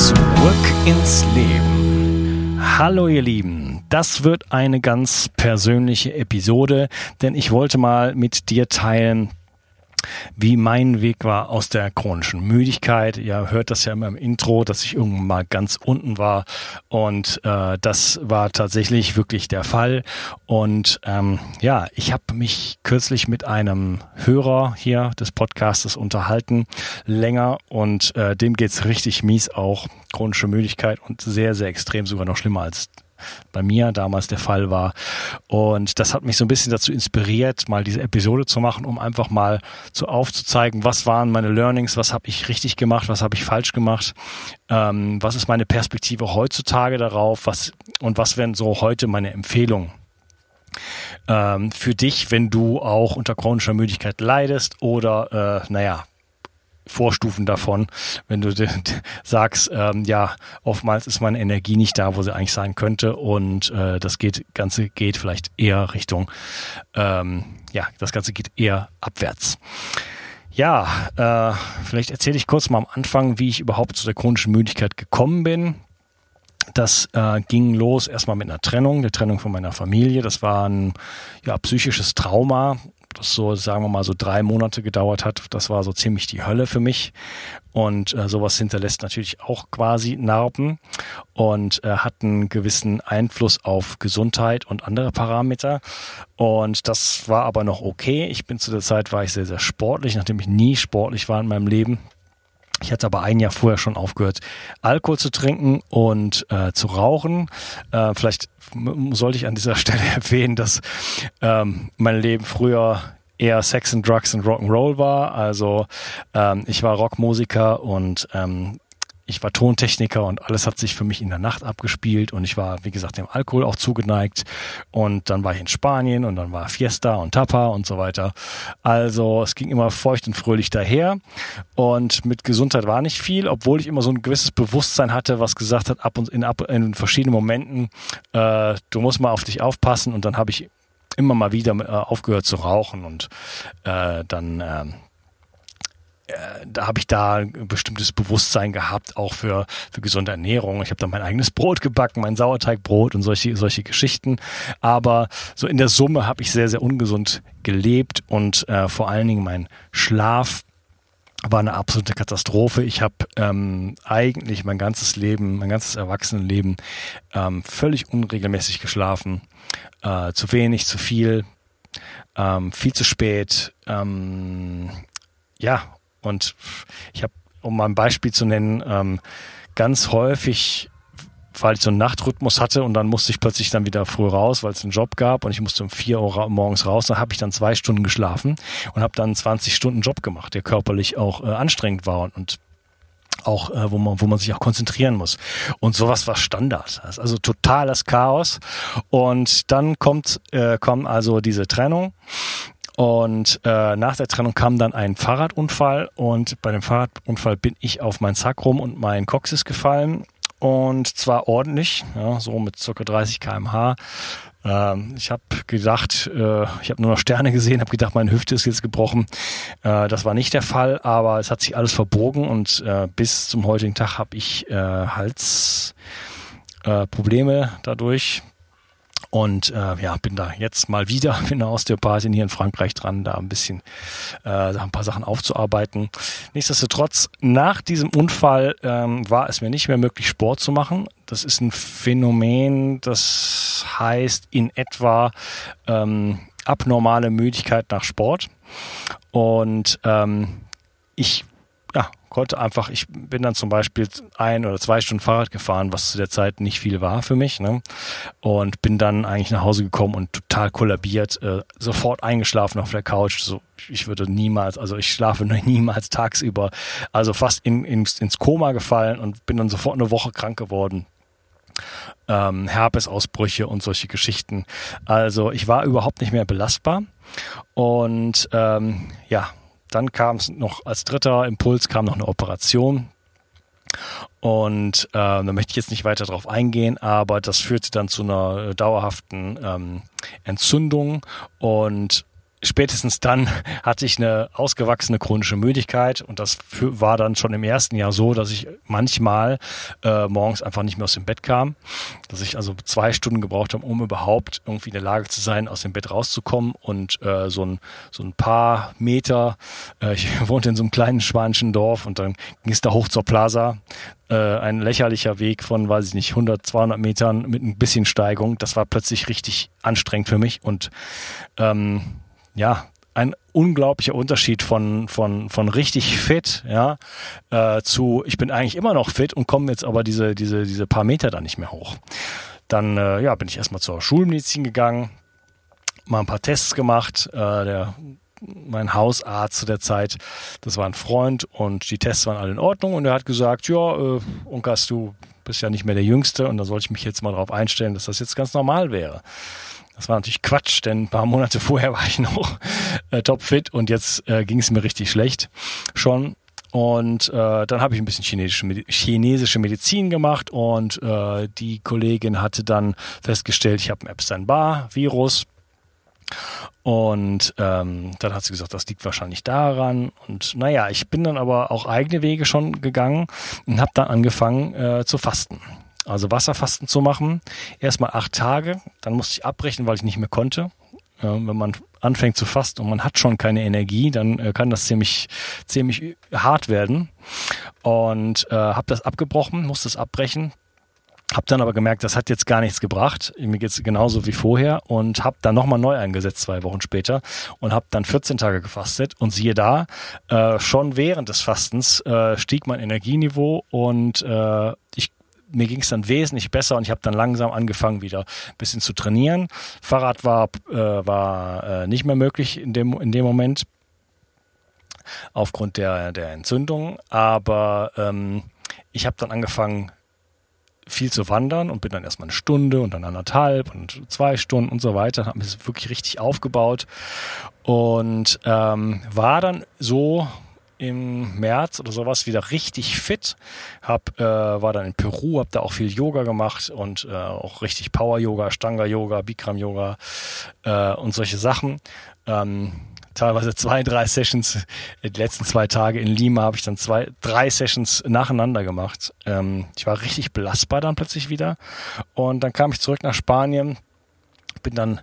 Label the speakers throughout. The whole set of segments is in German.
Speaker 1: Zurück ins Leben. Hallo ihr Lieben, das wird eine ganz persönliche Episode, denn ich wollte mal mit dir teilen, wie mein Weg war aus der chronischen Müdigkeit. Ihr hört das ja immer im Intro, dass ich irgendwann mal ganz unten war und äh, das war tatsächlich wirklich der Fall. Und ähm, ja, ich habe mich kürzlich mit einem Hörer hier des Podcastes unterhalten, länger und äh, dem geht's richtig mies auch. Chronische Müdigkeit und sehr, sehr extrem, sogar noch schlimmer als bei mir damals der Fall war. Und das hat mich so ein bisschen dazu inspiriert, mal diese Episode zu machen, um einfach mal so aufzuzeigen, was waren meine Learnings, was habe ich richtig gemacht, was habe ich falsch gemacht, ähm, was ist meine Perspektive heutzutage darauf, was und was wären so heute meine Empfehlungen ähm, für dich, wenn du auch unter chronischer Müdigkeit leidest oder äh, naja, Vorstufen davon, wenn du sagst, ähm, ja, oftmals ist meine Energie nicht da, wo sie eigentlich sein könnte und äh, das geht, Ganze geht vielleicht eher Richtung, ähm, ja, das Ganze geht eher abwärts. Ja, äh, vielleicht erzähle ich kurz mal am Anfang, wie ich überhaupt zu der chronischen Müdigkeit gekommen bin. Das äh, ging los erstmal mit einer Trennung, der Trennung von meiner Familie. Das war ein ja, psychisches Trauma das so, sagen wir mal, so drei Monate gedauert hat. Das war so ziemlich die Hölle für mich. Und äh, sowas hinterlässt natürlich auch quasi Narben und äh, hat einen gewissen Einfluss auf Gesundheit und andere Parameter. Und das war aber noch okay. Ich bin zu der Zeit, war ich sehr, sehr sportlich, nachdem ich nie sportlich war in meinem Leben. Ich hatte aber ein Jahr vorher schon aufgehört, Alkohol zu trinken und äh, zu rauchen. Äh, vielleicht sollte ich an dieser Stelle erwähnen, dass ähm, mein Leben früher eher Sex and Drugs and Rock'n'Roll war. Also ähm, ich war Rockmusiker und ähm, ich war Tontechniker und alles hat sich für mich in der Nacht abgespielt und ich war, wie gesagt, dem Alkohol auch zugeneigt. Und dann war ich in Spanien und dann war Fiesta und Tapa und so weiter. Also es ging immer feucht und fröhlich daher. Und mit Gesundheit war nicht viel, obwohl ich immer so ein gewisses Bewusstsein hatte, was gesagt hat, ab und in, ab, in verschiedenen Momenten, äh, du musst mal auf dich aufpassen. Und dann habe ich immer mal wieder äh, aufgehört zu rauchen und äh, dann äh, äh, da habe ich da ein bestimmtes Bewusstsein gehabt, auch für, für gesunde Ernährung. Ich habe dann mein eigenes Brot gebacken, mein Sauerteigbrot und solche, solche Geschichten. Aber so in der Summe habe ich sehr, sehr ungesund gelebt und äh, vor allen Dingen mein Schlaf war eine absolute Katastrophe. Ich habe ähm, eigentlich mein ganzes Leben, mein ganzes Erwachsenenleben ähm, völlig unregelmäßig geschlafen. Äh, zu wenig, zu viel, ähm, viel zu spät. Ähm, ja, und ich habe, um mal ein Beispiel zu nennen, ähm, ganz häufig, weil ich so einen Nachtrhythmus hatte und dann musste ich plötzlich dann wieder früh raus, weil es einen Job gab und ich musste um vier Uhr morgens raus. Dann habe ich dann zwei Stunden geschlafen und habe dann 20 Stunden Job gemacht, der körperlich auch äh, anstrengend war und, auch äh, wo man wo man sich auch konzentrieren muss. Und sowas war Standard. Also totales Chaos. Und dann kommt äh, kommt also diese Trennung und äh, nach der Trennung kam dann ein Fahrradunfall und bei dem Fahrradunfall bin ich auf mein Sacrum und mein Coxis gefallen und zwar ordentlich, ja, so mit circa 30 km/h. Ähm, ich habe gedacht, äh, ich habe nur noch Sterne gesehen, habe gedacht, meine Hüfte ist jetzt gebrochen. Äh, das war nicht der Fall, aber es hat sich alles verbogen und äh, bis zum heutigen Tag habe ich äh, Halsprobleme dadurch und äh, ja, bin da jetzt mal wieder mit einer Osteopathin hier in Frankreich dran, da ein bisschen äh, ein paar Sachen aufzuarbeiten. Nichtsdestotrotz, nach diesem Unfall ähm, war es mir nicht mehr möglich, Sport zu machen. Das ist ein Phänomen, das heißt in etwa ähm, abnormale Müdigkeit nach Sport. Und ähm, ich konnte einfach, ich bin dann zum Beispiel ein oder zwei Stunden Fahrrad gefahren, was zu der Zeit nicht viel war für mich, ne? Und bin dann eigentlich nach Hause gekommen und total kollabiert, äh, sofort eingeschlafen auf der Couch. So, ich würde niemals, also ich schlafe niemals tagsüber, also fast in, ins, ins Koma gefallen und bin dann sofort eine Woche krank geworden ähm, Herpesausbrüche und solche Geschichten. Also ich war überhaupt nicht mehr belastbar. Und ähm, ja, dann kam es noch als dritter Impuls kam noch eine Operation. Und äh, da möchte ich jetzt nicht weiter drauf eingehen, aber das führte dann zu einer dauerhaften ähm, Entzündung und spätestens dann hatte ich eine ausgewachsene chronische Müdigkeit und das war dann schon im ersten Jahr so, dass ich manchmal äh, morgens einfach nicht mehr aus dem Bett kam, dass ich also zwei Stunden gebraucht habe, um überhaupt irgendwie in der Lage zu sein, aus dem Bett rauszukommen und äh, so, ein, so ein paar Meter, äh, ich wohnte in so einem kleinen spanischen Dorf und dann ging es da hoch zur Plaza, äh, ein lächerlicher Weg von, weiß ich nicht, 100, 200 Metern mit ein bisschen Steigung, das war plötzlich richtig anstrengend für mich und ähm, ja, ein unglaublicher Unterschied von, von, von richtig fit, ja, äh, zu ich bin eigentlich immer noch fit und komme jetzt aber diese, diese, diese paar Meter da nicht mehr hoch. Dann äh, ja, bin ich erstmal zur Schulmedizin gegangen, mal ein paar Tests gemacht. Äh, der, mein Hausarzt zu der Zeit, das war ein Freund und die Tests waren alle in Ordnung und er hat gesagt, ja, äh, Unkas, du bist ja nicht mehr der Jüngste und da soll ich mich jetzt mal darauf einstellen, dass das jetzt ganz normal wäre. Das war natürlich Quatsch, denn ein paar Monate vorher war ich noch äh, topfit und jetzt äh, ging es mir richtig schlecht schon. Und äh, dann habe ich ein bisschen chinesische, chinesische Medizin gemacht und äh, die Kollegin hatte dann festgestellt, ich habe ein Epstein-Barr-Virus. Und ähm, dann hat sie gesagt, das liegt wahrscheinlich daran. Und naja, ich bin dann aber auch eigene Wege schon gegangen und habe dann angefangen äh, zu fasten also Wasserfasten zu machen. Erstmal acht Tage, dann musste ich abbrechen, weil ich nicht mehr konnte. Wenn man anfängt zu fasten und man hat schon keine Energie, dann äh, kann das ziemlich, ziemlich hart werden. Und äh, habe das abgebrochen, musste es abbrechen. Hab dann aber gemerkt, das hat jetzt gar nichts gebracht. Mir geht's genauso wie vorher und habe dann nochmal neu eingesetzt, zwei Wochen später und habe dann 14 Tage gefastet und siehe da, äh, schon während des Fastens äh, stieg mein Energieniveau und äh, ich mir ging es dann wesentlich besser und ich habe dann langsam angefangen, wieder ein bisschen zu trainieren. Fahrrad war, äh, war äh, nicht mehr möglich in dem, in dem Moment aufgrund der, der Entzündung, aber ähm, ich habe dann angefangen, viel zu wandern und bin dann erstmal eine Stunde und dann anderthalb und zwei Stunden und so weiter. Habe das wirklich richtig aufgebaut und ähm, war dann so im März oder sowas wieder richtig fit. Hab, äh, war dann in Peru, habe da auch viel Yoga gemacht und äh, auch richtig Power-Yoga, Stanga-Yoga, Bikram-Yoga äh, und solche Sachen. Ähm, teilweise zwei, drei Sessions. Die letzten zwei Tage in Lima habe ich dann zwei, drei Sessions nacheinander gemacht. Ähm, ich war richtig belastbar dann plötzlich wieder. Und dann kam ich zurück nach Spanien, bin dann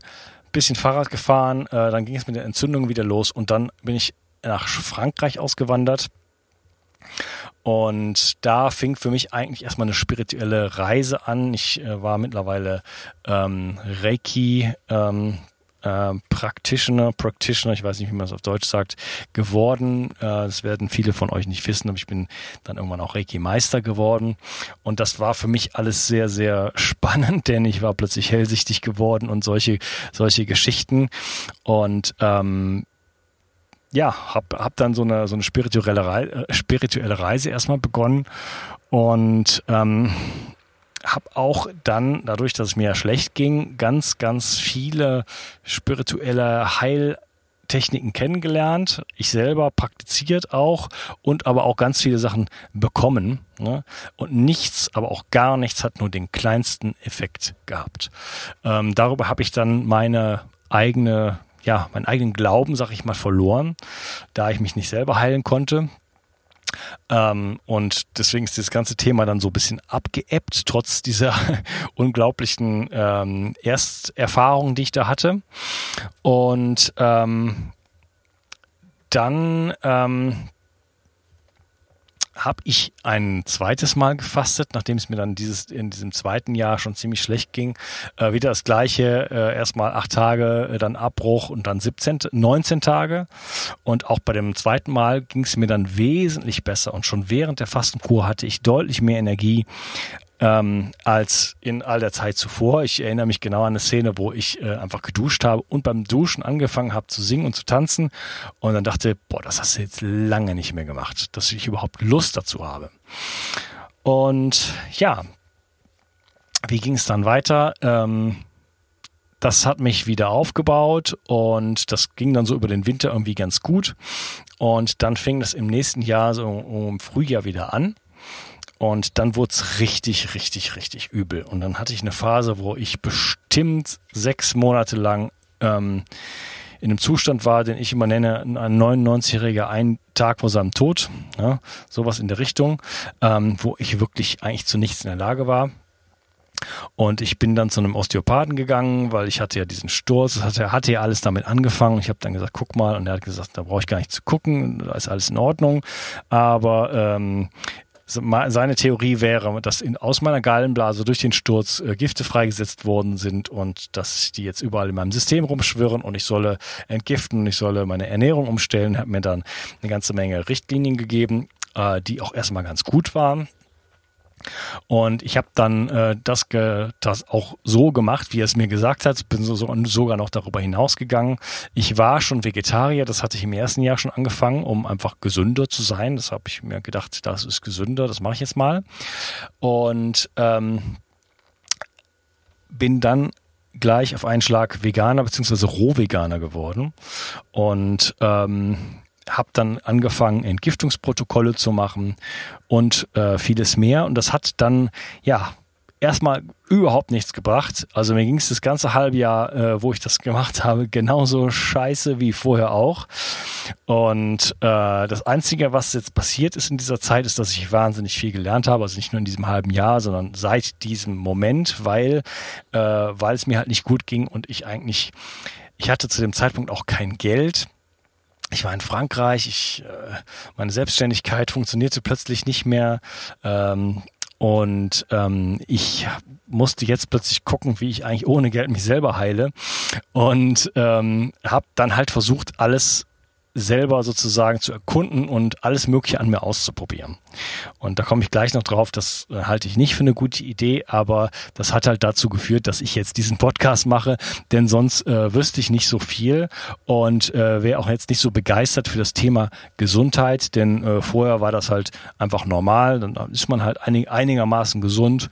Speaker 1: bisschen Fahrrad gefahren, äh, dann ging es mit der Entzündung wieder los und dann bin ich nach Frankreich ausgewandert. Und da fing für mich eigentlich erstmal eine spirituelle Reise an. Ich äh, war mittlerweile ähm, Reiki ähm, äh, Practitioner, Practitioner, ich weiß nicht, wie man es auf Deutsch sagt, geworden. Äh, das werden viele von euch nicht wissen, aber ich bin dann irgendwann auch Reiki-Meister geworden. Und das war für mich alles sehr, sehr spannend, denn ich war plötzlich hellsichtig geworden und solche, solche Geschichten. Und ähm, ja, hab, hab dann so eine, so eine spirituelle, Reise, äh, spirituelle Reise erstmal begonnen und ähm, habe auch dann, dadurch, dass es mir ja schlecht ging, ganz, ganz viele spirituelle Heiltechniken kennengelernt. Ich selber praktiziert auch und aber auch ganz viele Sachen bekommen. Ne? Und nichts, aber auch gar nichts hat nur den kleinsten Effekt gehabt. Ähm, darüber habe ich dann meine eigene ja, meinen eigenen Glauben, sag ich mal, verloren, da ich mich nicht selber heilen konnte. Ähm, und deswegen ist das ganze Thema dann so ein bisschen abgeebbt, trotz dieser unglaublichen ähm, Ersterfahrung, die ich da hatte. Und ähm, dann ähm, habe ich ein zweites Mal gefastet, nachdem es mir dann dieses in diesem zweiten Jahr schon ziemlich schlecht ging. Äh, wieder das gleiche, äh, erstmal acht Tage, äh, dann Abbruch und dann 17, 19 Tage. Und auch bei dem zweiten Mal ging es mir dann wesentlich besser und schon während der Fastenkur hatte ich deutlich mehr Energie ähm, als in all der Zeit zuvor. Ich erinnere mich genau an eine Szene, wo ich äh, einfach geduscht habe und beim Duschen angefangen habe zu singen und zu tanzen und dann dachte, boah, das hast du jetzt lange nicht mehr gemacht, dass ich überhaupt Lust dazu habe. Und ja, wie ging es dann weiter? Ähm, das hat mich wieder aufgebaut und das ging dann so über den Winter irgendwie ganz gut. Und dann fing das im nächsten Jahr so im Frühjahr wieder an. Und dann wurde es richtig, richtig, richtig übel. Und dann hatte ich eine Phase, wo ich bestimmt sechs Monate lang ähm, in einem Zustand war, den ich immer nenne, ein 99-jähriger ein Tag vor seinem Tod, ja, sowas in der Richtung, ähm, wo ich wirklich eigentlich zu nichts in der Lage war. Und ich bin dann zu einem Osteopathen gegangen, weil ich hatte ja diesen Sturz, hatte, hatte ja alles damit angefangen. Ich habe dann gesagt, guck mal, und er hat gesagt, da brauche ich gar nicht zu gucken, da ist alles in Ordnung. Aber ähm, seine Theorie wäre, dass in, aus meiner Gallenblase durch den Sturz äh, Gifte freigesetzt worden sind und dass die jetzt überall in meinem System rumschwirren und ich solle entgiften und ich solle meine Ernährung umstellen. Hat mir dann eine ganze Menge Richtlinien gegeben, äh, die auch erstmal ganz gut waren. Und ich habe dann äh, das, ge das auch so gemacht, wie er es mir gesagt hat, bin so, so, sogar noch darüber hinausgegangen. Ich war schon Vegetarier, das hatte ich im ersten Jahr schon angefangen, um einfach gesünder zu sein. Das habe ich mir gedacht, das ist gesünder, das mache ich jetzt mal. Und ähm, bin dann gleich auf einen Schlag Veganer bzw. Rohveganer geworden. Und ähm, habe dann angefangen, Entgiftungsprotokolle zu machen und äh, vieles mehr. Und das hat dann, ja, erstmal überhaupt nichts gebracht. Also mir ging es das ganze halbe Jahr, äh, wo ich das gemacht habe, genauso scheiße wie vorher auch. Und äh, das Einzige, was jetzt passiert ist in dieser Zeit, ist, dass ich wahnsinnig viel gelernt habe. Also nicht nur in diesem halben Jahr, sondern seit diesem Moment, weil, äh, weil es mir halt nicht gut ging und ich eigentlich, ich hatte zu dem Zeitpunkt auch kein Geld ich war in Frankreich, ich, äh, meine Selbstständigkeit funktionierte plötzlich nicht mehr. Ähm, und ähm, ich musste jetzt plötzlich gucken, wie ich eigentlich ohne Geld mich selber heile. Und ähm, habe dann halt versucht, alles selber sozusagen zu erkunden und alles Mögliche an mir auszuprobieren. Und da komme ich gleich noch drauf, das äh, halte ich nicht für eine gute Idee, aber das hat halt dazu geführt, dass ich jetzt diesen Podcast mache, denn sonst äh, wüsste ich nicht so viel und äh, wäre auch jetzt nicht so begeistert für das Thema Gesundheit, denn äh, vorher war das halt einfach normal, dann ist man halt einig, einigermaßen gesund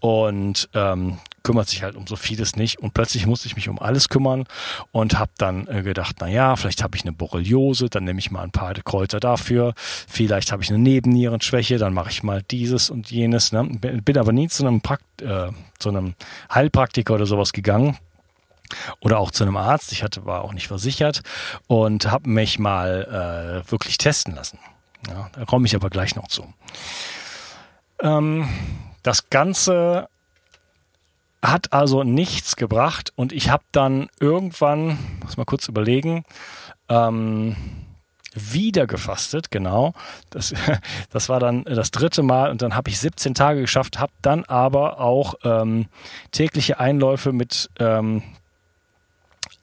Speaker 1: und ähm, kümmert sich halt um so vieles nicht. Und plötzlich musste ich mich um alles kümmern und habe dann äh, gedacht, na ja, vielleicht habe ich eine Borreliose, dann nehme ich mal ein paar Kräuter dafür. Vielleicht habe ich eine Nebennierenschwäche, dann mache ich mal dieses und jenes. Ne? Bin aber nie zu einem, Prakt äh, zu einem Heilpraktiker oder sowas gegangen oder auch zu einem Arzt. Ich hatte war auch nicht versichert und habe mich mal äh, wirklich testen lassen. Ja, da komme ich aber gleich noch zu. Ähm, das Ganze hat also nichts gebracht und ich habe dann irgendwann, muss mal kurz überlegen, ähm, wieder gefastet, genau. Das, das war dann das dritte Mal und dann habe ich 17 Tage geschafft, habe dann aber auch ähm, tägliche Einläufe mit ähm,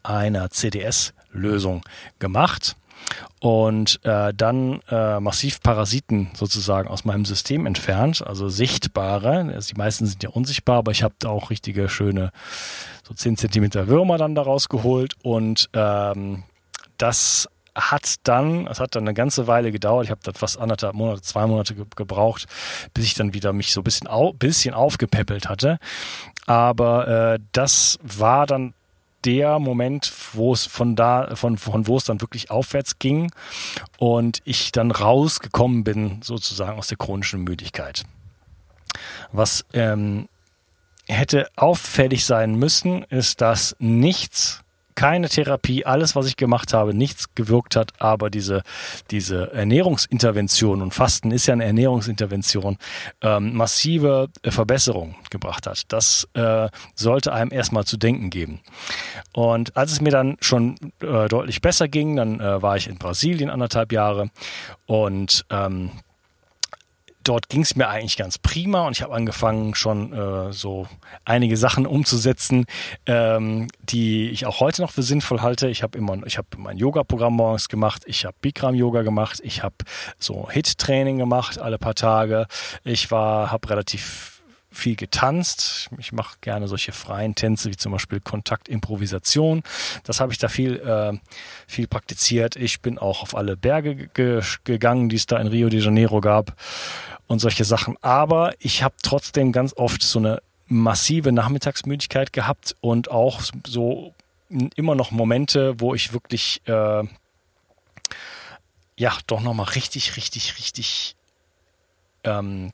Speaker 1: einer CDS-Lösung gemacht und äh, dann äh, massiv Parasiten sozusagen aus meinem System entfernt, also sichtbare. Also die meisten sind ja unsichtbar, aber ich habe auch richtige schöne so 10 Zentimeter Würmer dann daraus geholt und ähm, das hat dann, es hat dann eine ganze Weile gedauert. Ich habe dann fast anderthalb Monate, zwei Monate ge gebraucht, bis ich dann wieder mich so ein bisschen, au bisschen aufgepäppelt hatte. Aber äh, das war dann der Moment, wo es von da, von, von wo es dann wirklich aufwärts ging und ich dann rausgekommen bin, sozusagen aus der chronischen Müdigkeit. Was ähm, hätte auffällig sein müssen, ist, dass nichts keine Therapie, alles, was ich gemacht habe, nichts gewirkt hat, aber diese, diese Ernährungsintervention und Fasten ist ja eine Ernährungsintervention, ähm, massive äh, Verbesserung gebracht hat. Das äh, sollte einem erstmal zu denken geben. Und als es mir dann schon äh, deutlich besser ging, dann äh, war ich in Brasilien anderthalb Jahre und ähm, dort ging es mir eigentlich ganz prima und ich habe angefangen, schon äh, so einige Sachen umzusetzen, ähm, die ich auch heute noch für sinnvoll halte. Ich habe immer, ich habe mein Yoga-Programm morgens gemacht, ich habe Bikram-Yoga gemacht, ich habe so Hit-Training gemacht alle paar Tage. Ich war, habe relativ viel getanzt. Ich mache gerne solche freien Tänze wie zum Beispiel Kontaktimprovisation. Das habe ich da viel, äh, viel praktiziert. Ich bin auch auf alle Berge ge gegangen, die es da in Rio de Janeiro gab und solche Sachen. Aber ich habe trotzdem ganz oft so eine massive Nachmittagsmüdigkeit gehabt und auch so immer noch Momente, wo ich wirklich äh, ja doch nochmal richtig, richtig, richtig ähm,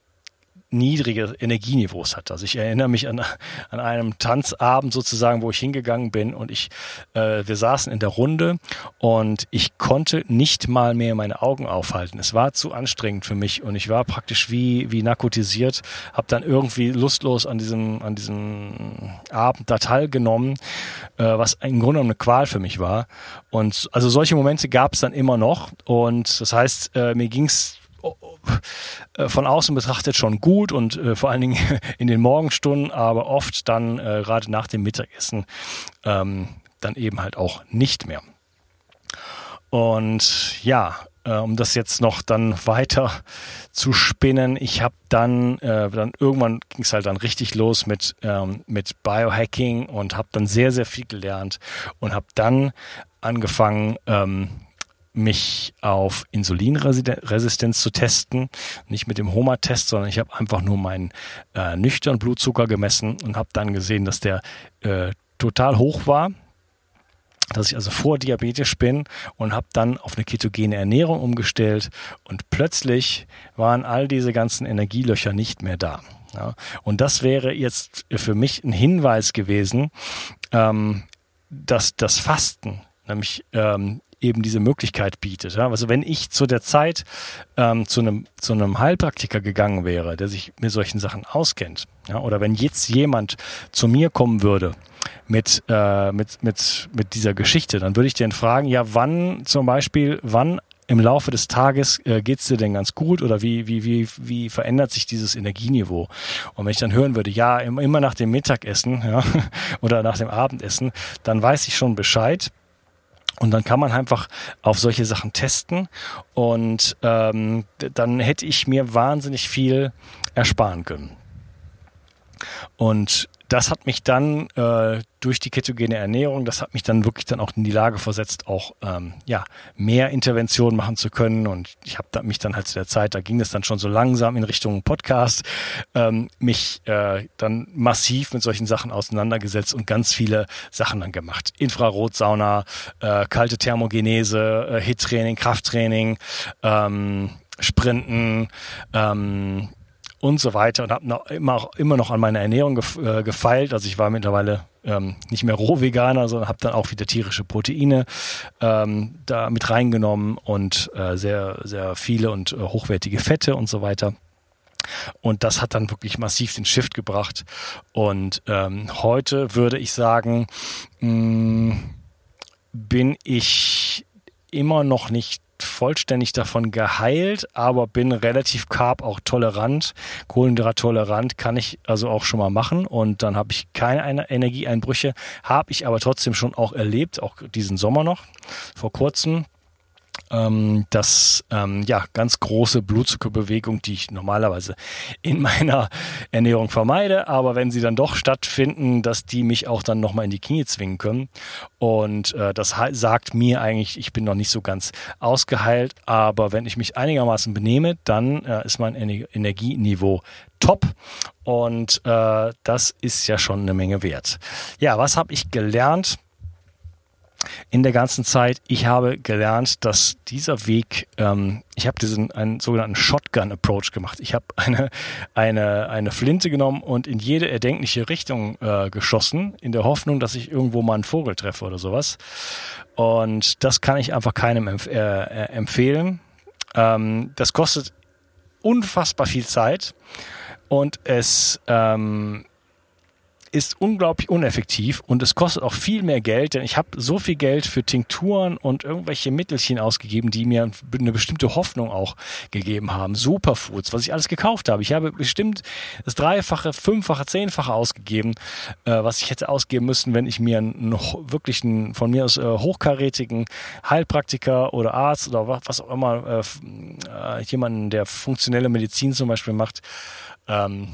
Speaker 1: niedrige Energieniveaus hat. Also ich erinnere mich an, an einem Tanzabend sozusagen, wo ich hingegangen bin und ich, äh, wir saßen in der Runde und ich konnte nicht mal mehr meine Augen aufhalten. Es war zu anstrengend für mich und ich war praktisch wie, wie narkotisiert, habe dann irgendwie lustlos an diesem, an diesem Abend da teilgenommen, äh, was im Grunde eine Qual für mich war. Und also solche Momente gab es dann immer noch und das heißt, äh, mir ging's von außen betrachtet schon gut und äh, vor allen Dingen in den Morgenstunden, aber oft dann äh, gerade nach dem Mittagessen ähm, dann eben halt auch nicht mehr. Und ja, äh, um das jetzt noch dann weiter zu spinnen, ich habe dann, äh, dann irgendwann ging es halt dann richtig los mit, ähm, mit Biohacking und habe dann sehr, sehr viel gelernt und habe dann angefangen, ähm, mich auf Insulinresistenz zu testen. Nicht mit dem HOMA-Test, sondern ich habe einfach nur meinen äh, nüchternen Blutzucker gemessen und habe dann gesehen, dass der äh, total hoch war. Dass ich also vor diabetisch bin und habe dann auf eine ketogene Ernährung umgestellt und plötzlich waren all diese ganzen Energielöcher nicht mehr da. Ja, und das wäre jetzt für mich ein Hinweis gewesen, ähm, dass das Fasten nämlich ähm, eben diese Möglichkeit bietet. Ja? Also wenn ich zu der Zeit ähm, zu einem zu einem Heilpraktiker gegangen wäre, der sich mit solchen Sachen auskennt, ja? oder wenn jetzt jemand zu mir kommen würde mit äh, mit mit mit dieser Geschichte, dann würde ich den fragen, ja, wann zum Beispiel, wann im Laufe des Tages äh, geht's dir denn ganz gut oder wie, wie, wie, wie verändert sich dieses Energieniveau? Und wenn ich dann hören würde, ja, immer nach dem Mittagessen ja, oder nach dem Abendessen, dann weiß ich schon Bescheid. Und dann kann man einfach auf solche Sachen testen und ähm, dann hätte ich mir wahnsinnig viel ersparen können. Und das hat mich dann äh, durch die ketogene Ernährung, das hat mich dann wirklich dann auch in die Lage versetzt, auch ähm, ja mehr Interventionen machen zu können. Und ich habe da, mich dann halt zu der Zeit, da ging es dann schon so langsam in Richtung Podcast, ähm, mich äh, dann massiv mit solchen Sachen auseinandergesetzt und ganz viele Sachen dann gemacht. Infrarotsauna, äh, kalte Thermogenese, äh, Hit-Training, Krafttraining, ähm, Sprinten, ähm, und so weiter und habe noch immer, immer noch an meiner Ernährung gef äh, gefeilt. Also ich war mittlerweile ähm, nicht mehr Rohveganer, sondern habe dann auch wieder tierische Proteine ähm, da mit reingenommen und äh, sehr, sehr viele und äh, hochwertige Fette und so weiter. Und das hat dann wirklich massiv den Shift gebracht. Und ähm, heute würde ich sagen, mh, mm, bin ich immer noch nicht vollständig davon geheilt, aber bin relativ carb auch tolerant, Kohlenhydrat-tolerant kann ich also auch schon mal machen und dann habe ich keine Energieeinbrüche, habe ich aber trotzdem schon auch erlebt, auch diesen Sommer noch, vor kurzem ähm, dass ähm, ja ganz große Blutzuckerbewegung, die ich normalerweise in meiner Ernährung vermeide, aber wenn sie dann doch stattfinden, dass die mich auch dann nochmal in die Knie zwingen können. Und äh, das sagt mir eigentlich, ich bin noch nicht so ganz ausgeheilt, aber wenn ich mich einigermaßen benehme, dann äh, ist mein Energieniveau top. Und äh, das ist ja schon eine Menge wert. Ja, was habe ich gelernt? In der ganzen Zeit. Ich habe gelernt, dass dieser Weg, ähm, ich habe diesen einen sogenannten Shotgun-Approach gemacht. Ich habe eine, eine, eine Flinte genommen und in jede erdenkliche Richtung äh, geschossen, in der Hoffnung, dass ich irgendwo mal einen Vogel treffe oder sowas. Und das kann ich einfach keinem empf äh, äh, empfehlen. Ähm, das kostet unfassbar viel Zeit und es ähm, ist unglaublich uneffektiv und es kostet auch viel mehr Geld, denn ich habe so viel Geld für Tinkturen und irgendwelche Mittelchen ausgegeben, die mir eine bestimmte Hoffnung auch gegeben haben. Superfoods, was ich alles gekauft habe. Ich habe bestimmt das Dreifache, Fünffache, Zehnfache ausgegeben, äh, was ich hätte ausgeben müssen, wenn ich mir einen wirklich einen, von mir aus äh, hochkarätigen Heilpraktiker oder Arzt oder was, was auch immer, äh, äh jemanden, der funktionelle Medizin zum Beispiel macht, ähm,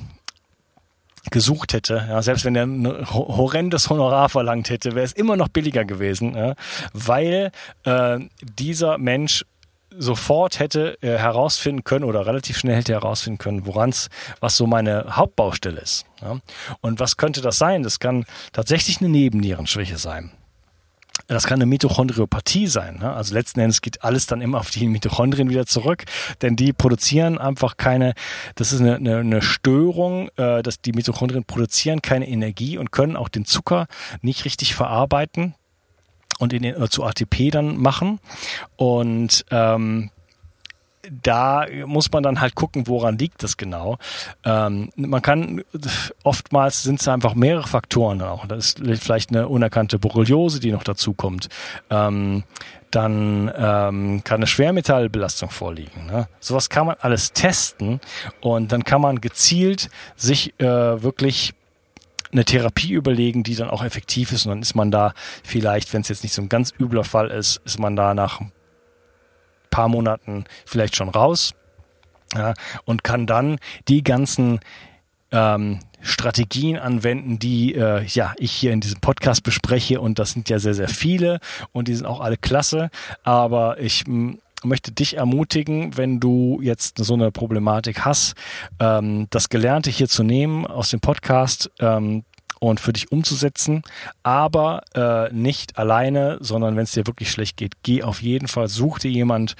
Speaker 1: gesucht hätte, ja, selbst wenn er ein horrendes Honorar verlangt hätte, wäre es immer noch billiger gewesen, ja, weil äh, dieser Mensch sofort hätte äh, herausfinden können oder relativ schnell hätte herausfinden können, woran es, was so meine Hauptbaustelle ist. Ja. Und was könnte das sein? Das kann tatsächlich eine Nebennierenschwäche sein. Das kann eine Mitochondriopathie sein. Ne? Also letzten Endes geht alles dann immer auf die Mitochondrien wieder zurück, denn die produzieren einfach keine, das ist eine, eine, eine Störung, äh, dass die Mitochondrien produzieren keine Energie und können auch den Zucker nicht richtig verarbeiten und in äh, zu ATP dann machen. Und ähm, da muss man dann halt gucken, woran liegt das genau. Ähm, man kann, oftmals sind es einfach mehrere Faktoren auch. Das ist vielleicht eine unerkannte Borreliose, die noch dazu kommt. Ähm, dann ähm, kann eine Schwermetallbelastung vorliegen. Ne? Sowas kann man alles testen und dann kann man gezielt sich äh, wirklich eine Therapie überlegen, die dann auch effektiv ist und dann ist man da vielleicht, wenn es jetzt nicht so ein ganz übler Fall ist, ist man da nach paar Monaten vielleicht schon raus ja, und kann dann die ganzen ähm, Strategien anwenden, die äh, ja ich hier in diesem Podcast bespreche. Und das sind ja sehr sehr viele und die sind auch alle klasse, aber ich möchte dich ermutigen, wenn du jetzt so eine Problematik hast, ähm, das Gelernte hier zu nehmen aus dem Podcast, ähm, und für dich umzusetzen, aber äh, nicht alleine, sondern wenn es dir wirklich schlecht geht, geh auf jeden Fall, such dir jemand,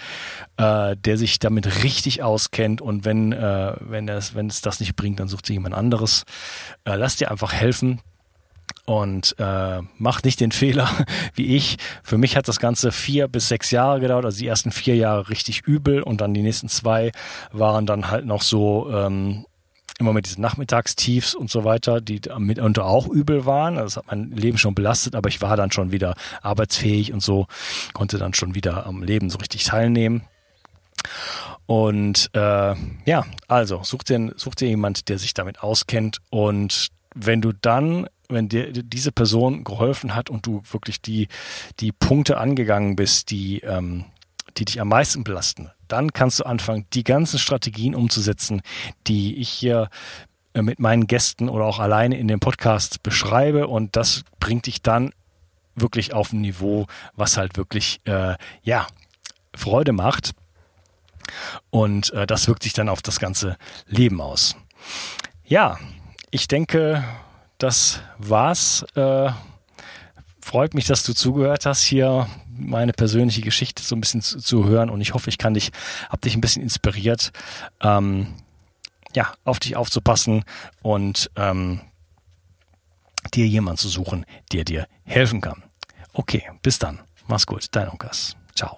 Speaker 1: äh, der sich damit richtig auskennt und wenn, äh, wenn, es, wenn es das nicht bringt, dann such dir jemand anderes. Äh, lass dir einfach helfen und äh, mach nicht den Fehler wie ich. Für mich hat das Ganze vier bis sechs Jahre gedauert, also die ersten vier Jahre richtig übel und dann die nächsten zwei waren dann halt noch so ähm, immer mit diesen Nachmittagstiefs und so weiter, die mitunter auch übel waren. Das hat mein Leben schon belastet, aber ich war dann schon wieder arbeitsfähig und so, konnte dann schon wieder am Leben so richtig teilnehmen. Und äh, ja, also such dir, such dir jemand, der sich damit auskennt. Und wenn du dann, wenn dir diese Person geholfen hat und du wirklich die, die Punkte angegangen bist, die, ähm, die dich am meisten belasten, dann kannst du anfangen, die ganzen Strategien umzusetzen, die ich hier äh, mit meinen Gästen oder auch alleine in dem Podcast beschreibe. Und das bringt dich dann wirklich auf ein Niveau, was halt wirklich, äh, ja, Freude macht. Und äh, das wirkt sich dann auf das ganze Leben aus. Ja, ich denke, das war's. Äh, freut mich, dass du zugehört hast, hier meine persönliche Geschichte so ein bisschen zu, zu hören und ich hoffe, ich kann dich, hab dich ein bisschen inspiriert, ähm, ja, auf dich aufzupassen und ähm, dir jemanden zu suchen, der dir helfen kann. Okay, bis dann. Mach's gut. Dein Onkas. Ciao.